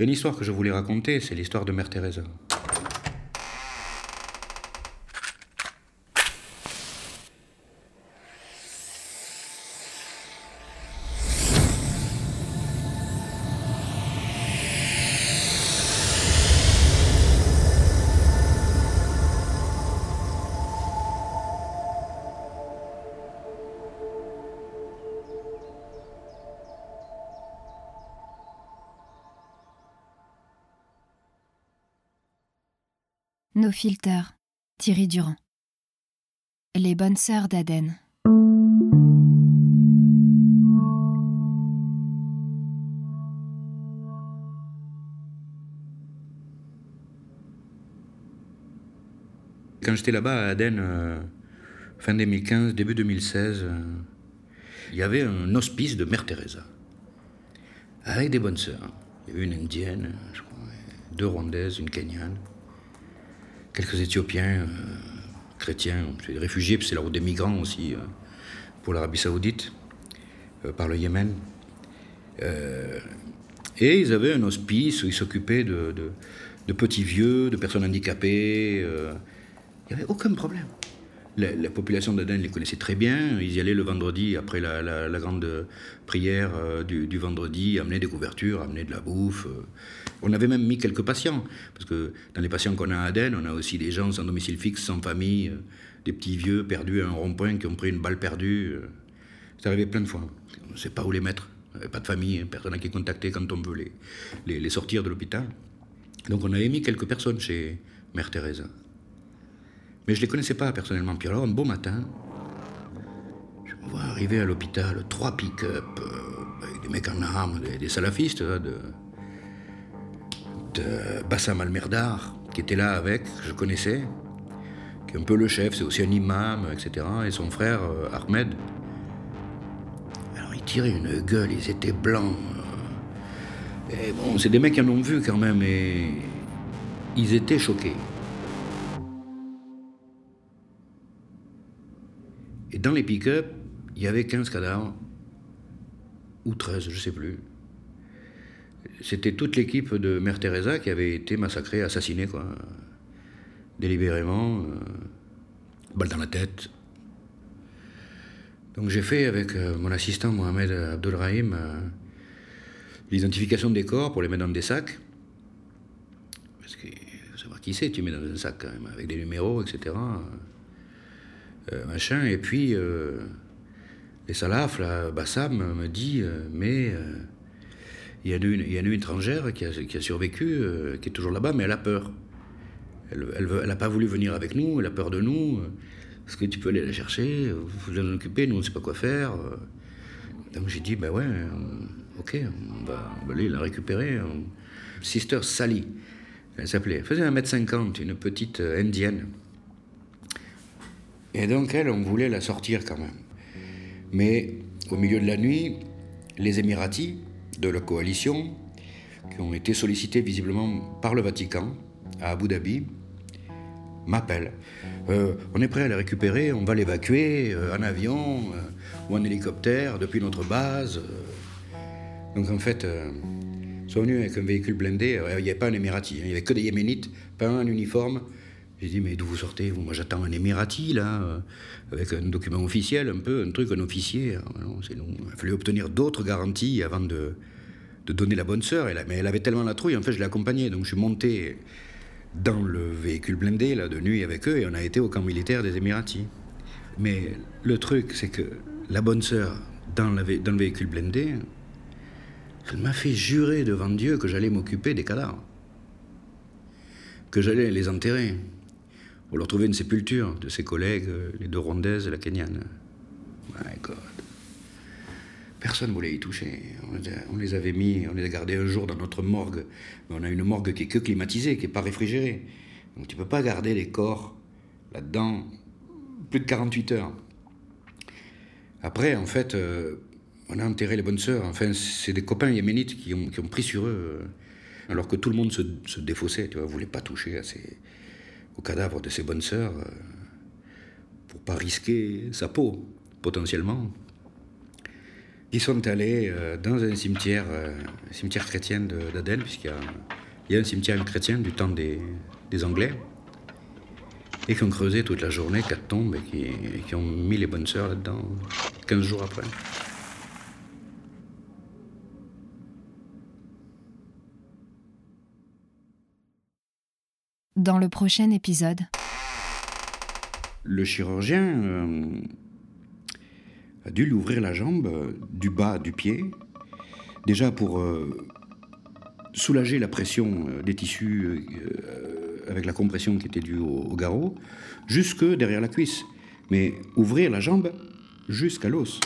Une histoire que je voulais raconter, c'est l'histoire de Mère Teresa. Nos filters, Thierry Durand. Les bonnes sœurs d'Aden. Quand j'étais là-bas à Aden, euh, fin 2015, début 2016, euh, il y avait un hospice de Mère Teresa, avec des bonnes sœurs. Il y avait une indienne, je crois, deux rwandaises, une kenyane, quelques éthiopiens, euh, chrétiens, des réfugiés, puis c'est la route des migrants aussi, euh, pour l'Arabie Saoudite, euh, par le Yémen. Et ils avaient un hospice où ils s'occupaient de, de- petits vieux, de personnes handicapées. il n'y avait aucun problème. La, la population d'Aden les connaissait très bien. Ils y allaient le vendredi après la, grande prière du, vendredi, amener des couvertures, amener de la bouffe. On avait même mis quelques patients. Parce que dans les patients qu'on a à Aden, on a aussi des gens sans domicile fixe, sans famille, euh, des petits vieux perdus à un rond-point qui ont pris une balle perdue. euh. C'est arrivé plein de fois. On ne sait pas où les mettre. Pas de famille, personne à qui contacter quand on veut les, sortir de l'hôpital. Donc on avait mis quelques personnes chez Mère Teresa. Mais je ne les connaissais pas personnellement. Puis alors, un beau matin, je me vois arriver à l'hôpital trois pick-up euh, avec des mecs en armes, des, salafistes de, de Bassam al-Merdar, qui était là avec, je connaissais, qui est un peu le chef, c'est aussi un imam, etc. Et son frère, euh, Ahmed. Alors ils tiraient une gueule, ils étaient blancs. euh. Et bon, c'est des mecs qui en ont vu quand même, et ils étaient choqués. Et dans les pick-up, il y avait 15 cadavres, ou 13, je sais plus. C'était toute l'équipe de Mère Teresa qui avait été massacrée, assassinée, quoi. Délibérément, euh, balle dans la tête. Donc j'ai fait avec euh, mon assistant Mohamed Abdelrahim euh, l'identification des corps pour les mettre dans des sacs. Parce que faut savoir qui c'est, tu mets dans un sac quand même, avec des numéros, etc. Machin. Et puis, les salafs, là, Bassam me dit, mais il y, a une- il y a une étrangère qui a, survécu, euh, qui est toujours là-bas, mais elle a peur. Elle n'a elle elle pas voulu venir avec nous, elle a peur de nous. Est-ce que tu peux aller la chercher? Vous vous en occuper, nous on ne sait pas quoi faire. Donc j'ai dit, ben ouais, ok, on va, on va aller la récupérer. Sister Sally, elle s'appelait. Elle faisait 1m50, une petite euh, indienne. Et donc, elle, on voulait la sortir quand même. Mais au milieu de la nuit, les Émiratis de la coalition, qui ont été sollicités visiblement par le Vatican à Abu Dhabi, m'appellent. Euh, on est prêt à la récupérer, on va l'évacuer euh, en avion euh, ou en hélicoptère depuis notre base. euh. Donc en fait, ils sont venus avec un véhicule blindé. Il n'y avait pas un Émirati, hein, il n'y avait que des Yéménites, pas un uniforme. J'ai dit, mais d'où vous sortez? Moi j'attends un Émirati, là, euh, avec un document officiel, un peu, un truc, un officier. Ah, c'est. Il fallait obtenir d'autres garanties avant de, donner la bonne sœur. Mais elle avait tellement la trouille, en fait, je l'ai accompagnée. Donc je suis monté dans le véhicule blindé, là, de nuit avec eux, et on a été au camp militaire des Émiratis. Mais le truc, c'est que la bonne sœur, dans, dans le véhicule blindé, elle m'a fait jurer devant Dieu que j'allais m'occuper des cadavres. Que j'allais les enterrer. Pour leur trouver une sépulture de ses collègues, euh, les deux rwandaises et la kenyane. My God. Personne ne voulait y toucher. On on les avait mis, on les a gardés un jour dans notre morgue. Mais on a une morgue qui est que climatisée, qui n'est pas réfrigérée. Donc tu ne peux pas garder les corps là-dedans plus de 48 heures. Après, en fait, euh, on a enterré les bonnes sœurs. Enfin, c'est des copains yéménites qui ont, qui ont pris sur eux. euh, alors que tout le monde se, se défaussait, tu vois, voulait pas toucher à ces, au cadavre de ses bonnes sœurs euh, pour pas risquer sa peau, potentiellement. Ils sont allés dans un cimetière, cimetière chrétien d'Aden, puisqu'il y, a un cimetière chrétien du temps des, Anglais, et qui ont creusé toute la journée quatre tombes et qui ont mis les bonnes sœurs là-dedans 15 jours après. Dans le prochain épisode. Le chirurgien euh, a dû lui ouvrir la jambe euh, du bas du pied, déjà pour euh, soulager la pression des tissus avec la compression qui était due au, garrot, jusque derrière la cuisse. Mais ouvrir la jambe jusqu'à l'os.